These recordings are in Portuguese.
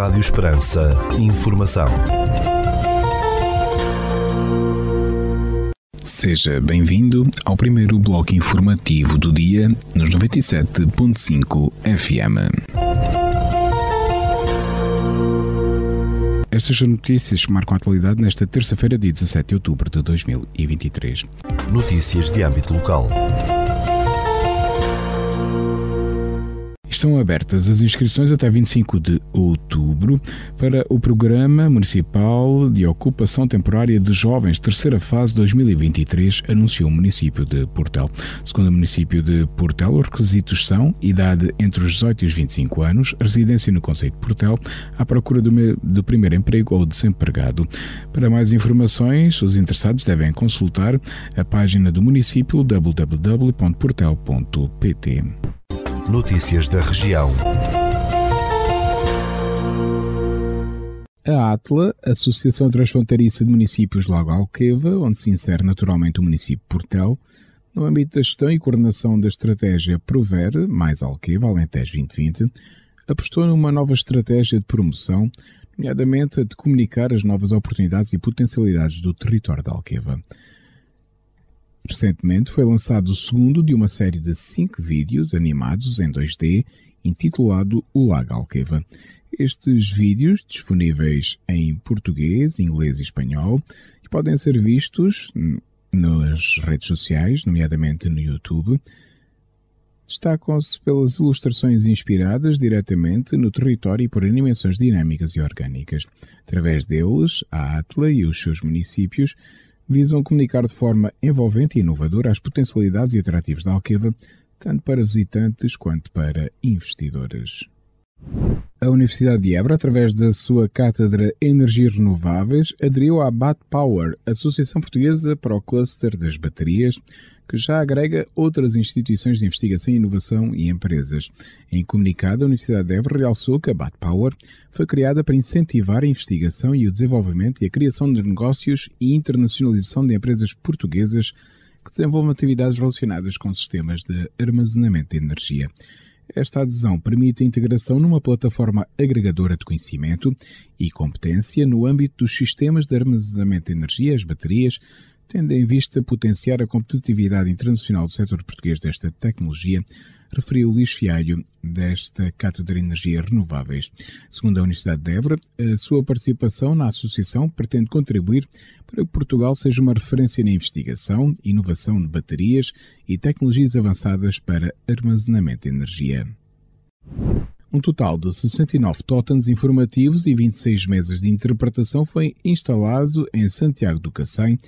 Rádio Esperança. Informação. Seja bem-vindo ao primeiro bloco informativo do dia nos 97.5 FM. Estas são notícias que marcam a atualidade nesta terça-feira, dia 17 de outubro de 2023. Notícias de âmbito local. Estão abertas as inscrições até 25 de outubro para o Programa Municipal de Ocupação Temporária de Jovens, terceira fase 2023, anunciou o município de Portel. Segundo o município de Portel, os requisitos são idade entre os 18 e os 25 anos, residência no Conceito de Portel, à procura do, do primeiro emprego ou desempregado. Para mais informações, os interessados devem consultar a página do município www.portel.pt. Notícias da região. A ATLA, Associação Transfronteiriça de Municípios Lago Alqueva, onde se insere naturalmente o município Portel, no âmbito da gestão e coordenação da estratégia Prover, mais Alqueva, Alentejo 2020, apostou numa nova estratégia de promoção, nomeadamente a de comunicar as novas oportunidades e potencialidades do território de Alqueva. Recentemente foi lançado o segundo de uma série de cinco vídeos animados em 2D intitulado O Lago Alqueva. Estes vídeos, disponíveis em português, inglês e espanhol, podem ser vistos nas redes sociais, nomeadamente no YouTube, destacam-se pelas ilustrações inspiradas diretamente no território e por animações dinâmicas e orgânicas. Através deles, a Atla e os seus municípios visam comunicar de forma envolvente e inovadora as potencialidades e atrativos da Alqueva, tanto para visitantes quanto para investidores. A Universidade de Évora, através da sua Cátedra Energias Renováveis, aderiu à BAT Power, Associação Portuguesa para o Cluster das Baterias, que já agrega outras instituições de investigação e inovação e empresas. Em comunicado, a Universidade de Évora realçou que a BAT Power foi criada para incentivar a investigação e o desenvolvimento e a criação de negócios e internacionalização de empresas portuguesas que desenvolvam atividades relacionadas com sistemas de armazenamento de energia. Esta adesão permite a integração numa plataforma agregadora de conhecimento e competência no âmbito dos sistemas de armazenamento de energia, as baterias, tendo em vista potenciar a competitividade internacional do setor português desta tecnologia, referiu Luís Fialho, desta Cátedra de Energias Renováveis. Segundo a Universidade de Évora, a sua participação na associação pretende contribuir para que Portugal seja uma referência na investigação, inovação de baterias e tecnologias avançadas para armazenamento de energia. Um total de 69 totens informativos e 26 mesas de interpretação foi instalado em Santiago do Cacém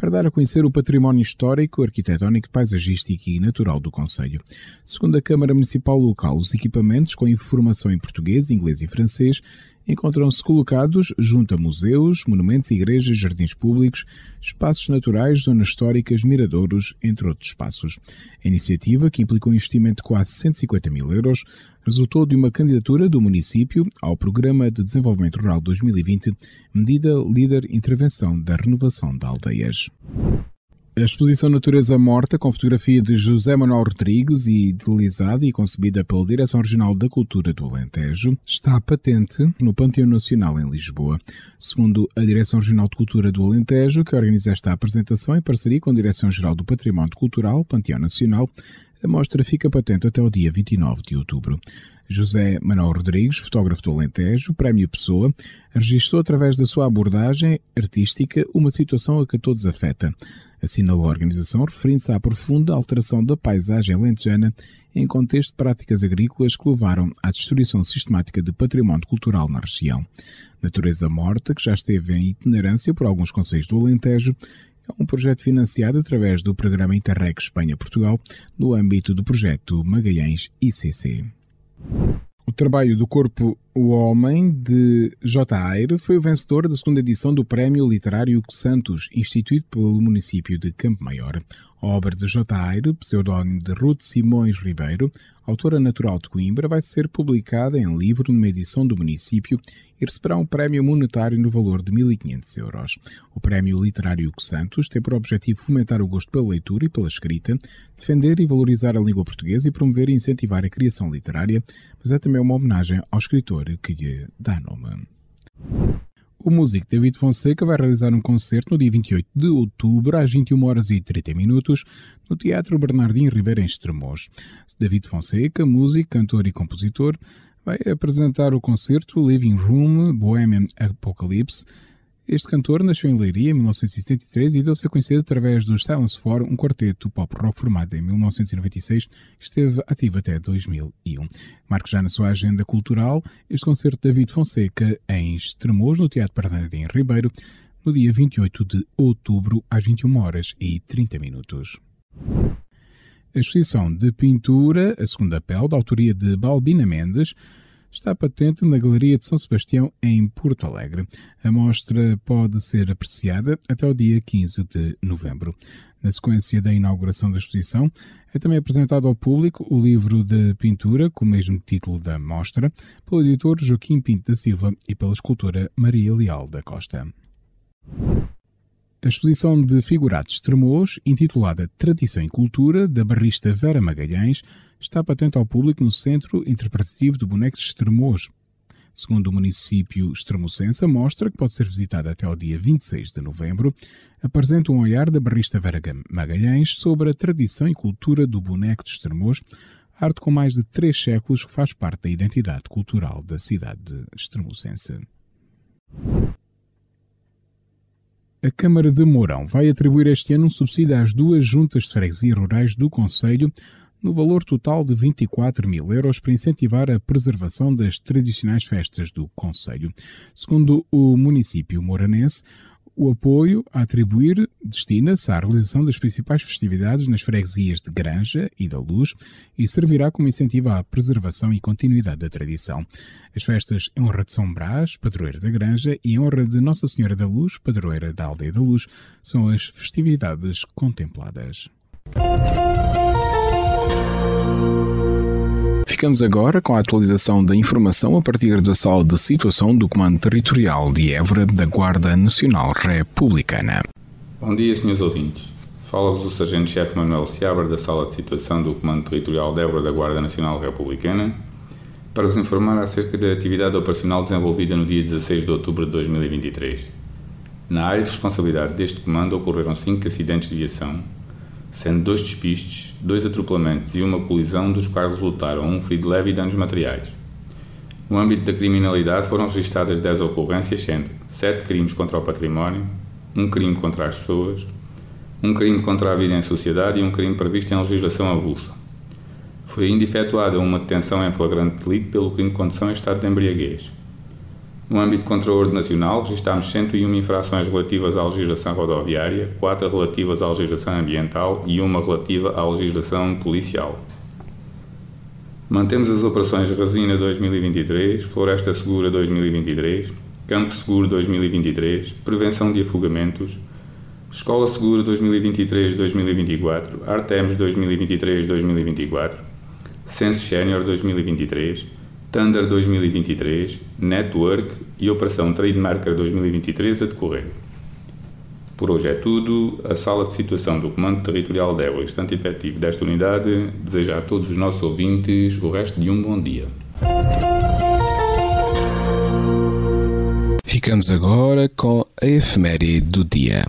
para dar a conhecer o património histórico, arquitetónico, paisagístico e natural do Conselho. Segundo a Câmara Municipal Local, os equipamentos com informação em português, inglês e francês encontram-se colocados junto a museus, monumentos, igrejas, jardins públicos, espaços naturais, zonas históricas, miradouros, entre outros espaços. A iniciativa, que implicou um investimento de quase 150 mil euros, resultou de uma candidatura do município ao Programa de Desenvolvimento Rural 2020, medida líder intervenção da renovação de aldeias. A exposição Natureza Morta, com fotografia de José Manuel Rodrigues e idealizada e concebida pela Direção Regional da Cultura do Alentejo, está patente no Panteão Nacional em Lisboa. Segundo a Direção Regional de Cultura do Alentejo, que organiza esta apresentação em parceria com a Direção Geral do Património Cultural, Panteão Nacional, a mostra fica patente até o dia 29 de outubro. José Manuel Rodrigues, fotógrafo do Alentejo, Prémio Pessoa, registrou através da sua abordagem artística uma situação a que todos afeta assinalou a organização referindo-se à profunda alteração da paisagem lentejana em contexto de práticas agrícolas que levaram à destruição sistemática de património cultural na região. Natureza Morta, que já esteve em itinerância por alguns conselhos do Alentejo, é um projeto financiado através do programa Interreg Espanha-Portugal no âmbito do projeto Magalhães ICC. O trabalho do Corpo O Homem, de J. Aire, foi o vencedor da segunda edição do Prémio Literário Santos, instituído pelo município de Campo Maior. A obra de J. Aire, pseudónimo de Ruth Simões Ribeiro, autora natural de Coimbra, vai ser publicada em livro numa edição do município e receberá um prémio monetário no valor de 1.500 euros. O prémio literário Santos tem por objetivo fomentar o gosto pela leitura e pela escrita, defender e valorizar a língua portuguesa e promover e incentivar a criação literária, mas é também uma homenagem ao escritor que lhe dá nome. O músico David Fonseca vai realizar um concerto no dia 28 de outubro, às 21 horas e 30 minutos, no Teatro Bernardino Ribeiro em Estremoz. David Fonseca, músico, cantor e compositor, vai apresentar o concerto Living Room Bohemian Apocalypse, este cantor nasceu em Leiria em 1973 e deu-se a conhecer através dos Silence Four, um quarteto pop rock formado em 1996 que esteve ativo até 2001. Marca já na sua agenda cultural este concerto de David Fonseca em Estremoz, no Teatro Bernardino Ribeiro, no dia 28 de outubro, às 21 horas e 30 minutos. A exposição de pintura, a segunda pele, da autoria de Balbina Mendes, está patente na Galeria de São Sebastião, em Porto Alegre. A mostra pode ser apreciada até o dia 15 de novembro. Na sequência da inauguração da exposição, é também apresentado ao público o livro de pintura, com o mesmo título da mostra, pelo editor Joaquim Pinto da Silva e pela escultora Maria Leal da Costa. A exposição de figurados Tremoz, intitulada Tradição e Cultura, da barrista Vera Magalhães, está patente ao público no Centro Interpretativo de Bonecos. Segundo o município extremocense, a mostra, que pode ser visitada até ao dia 26 de novembro, apresenta um olhar da barrista Vera Magalhães sobre a tradição e cultura do boneco de Estremoz, arte com mais de três séculos que faz parte da identidade cultural da cidade extremocense. A Câmara de Mourão vai atribuir este ano um subsídio às duas juntas de freguesia rurais do Conselho no valor total de 24 mil euros para incentivar a preservação das tradicionais festas do Conselho. Segundo o município moranense, o apoio a atribuir destina-se à realização das principais festividades nas freguesias de Granja e da Luz e servirá como incentivo à preservação e continuidade da tradição. As festas em honra de São Brás, padroeira da Granja, e em honra de Nossa Senhora da Luz, padroeira da Aldeia da Luz, são as festividades contempladas. Ficamos agora com a atualização da informação a partir da sala de situação do Comando Territorial de Évora da Guarda Nacional Republicana. Bom dia, senhores ouvintes. Fala-vos o Sargento-Chefe Manuel Seabra da Sala de Situação do Comando Territorial de Évora da Guarda Nacional Republicana para vos informar acerca da atividade operacional desenvolvida no dia 16 de outubro de 2023. Na área de responsabilidade deste comando ocorreram cinco acidentes de viação, sendo dois despistes, dois atropelamentos e uma colisão, dos quais resultaram um ferido leve e danos materiais. No âmbito da criminalidade foram registradas 10 ocorrências, sendo 7 crimes contra o património, um crime contra as pessoas, um crime contra a vida em sociedade e um crime previsto em legislação avulsa. Foi ainda efetuada uma detenção em flagrante delito pelo crime de condução em estado de embriaguez. No âmbito contra a ordem nacional, registámos 101 infrações relativas à legislação rodoviária, 4 relativas à legislação ambiental e uma relativa à legislação policial. Mantemos as operações Resina 2023, Floresta Segura 2023, Campo Seguro 2023, Prevenção de Afogamentos, Escola Segura 2023-2024, Artemis 2023-2024, Sense Senior 2023, Thunder 2023, Network e Operação Trademarker 2023 a decorrer. Por hoje é tudo. A sala de situação do Comando Territorial de Évora, estante efetivo desta unidade, deseja a todos os nossos ouvintes o resto de um bom dia. Ficamos agora com a efeméride do dia.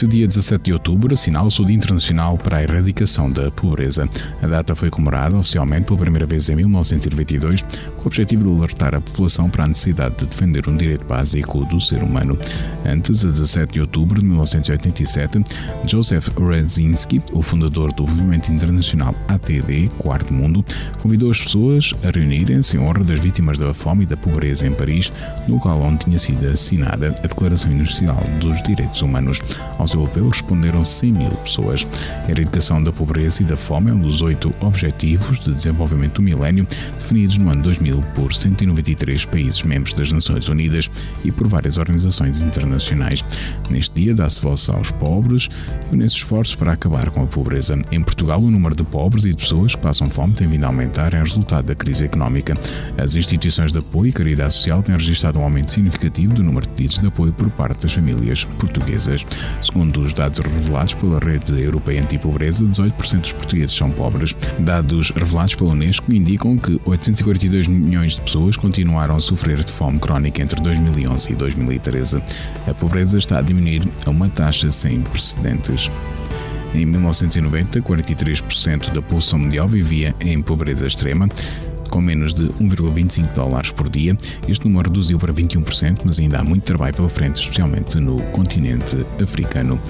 Este dia 17 de outubro assinala-se o Dia Internacional para a Erradicação da Pobreza. A data foi comemorada oficialmente pela primeira vez em 1922, com o objetivo de alertar a população para a necessidade de defender um direito básico do ser humano. Antes, a 17 de outubro de 1987, Joseph Rezinski, o fundador do movimento internacional ATD, Quarto Mundo, convidou as pessoas a reunirem-se em honra das vítimas da fome e da pobreza em Paris, no local onde tinha sido assinada a Declaração Universal dos Direitos Humanos. Ao cidadãos europeus responderam 100 mil pessoas. A erradicação da pobreza e da fome é um dos oito Objetivos de Desenvolvimento do Milénio, definidos no ano 2000 por 193 países membros das Nações Unidas e por várias organizações internacionais. Neste dia dá-se voz aos pobres e nesses esforços para acabar com a pobreza. Em Portugal, o número de pobres e de pessoas que passam fome tem vindo a aumentar em resultado da crise económica. As instituições de apoio e caridade social têm registrado um aumento significativo do número de pedidos de apoio por parte das famílias portuguesas. Segundo os dados revelados pela Rede Europeia Antipobreza, 18% dos portugueses são pobres. Dados revelados pela Unesco indicam que 842 milhões de pessoas continuaram a sofrer de fome crónica entre 2011 e 2013. A pobreza está a diminuir a uma taxa sem precedentes. Em 1990, 43% da população mundial vivia em pobreza extrema com menos de 1,25 dólares por dia. Este número reduziu para 21%, mas ainda há muito trabalho pela frente, especialmente no continente africano.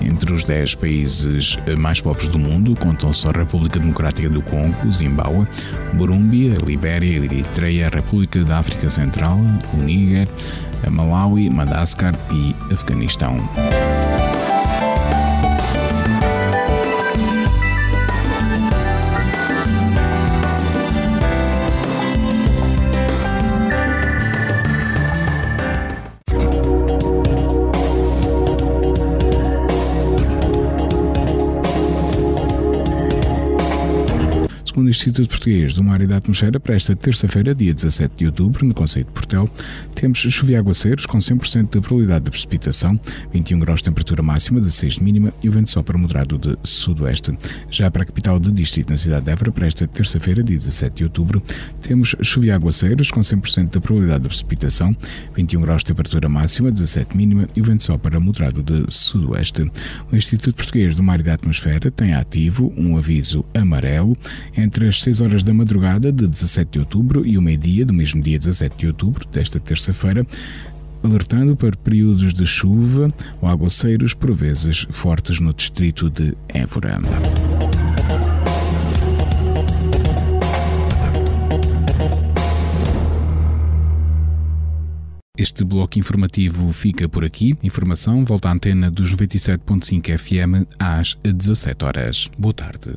Entre os 10 países mais pobres do mundo contam-se a República Democrática do Congo, Zimbábue, Burundi, Libéria, Eritreia, República da África Central, o Níger, Malawi, Madagascar e Afeganistão. Segundo o Instituto Português do Mar e da Atmosfera, para esta terça-feira, dia 17 de outubro, no Conceito de Portel, temos chuva e aguaceiros com 100% de probabilidade de precipitação, 21 graus de temperatura máxima, 16 de mínima e o vento sopra moderado de sudoeste. Já para a capital do distrito, na cidade de Évora, para esta terça-feira, dia 17 de outubro, temos chuva e aguaceiros com 100% de probabilidade de precipitação, 21 graus de temperatura máxima, 17 de mínima e o vento sopra moderado de sudoeste. O Instituto Português do Mar e da Atmosfera tem ativo um aviso amarelo entre as 6 horas da madrugada de 17 de outubro e o meio-dia do mesmo dia 17 de outubro, desta terça-feira, alertando para períodos de chuva ou aguaceiros, por vezes fortes, no distrito de Évora. Este bloco informativo fica por aqui. Informação volta à antena dos 97.5 FM às 17 horas. Boa tarde.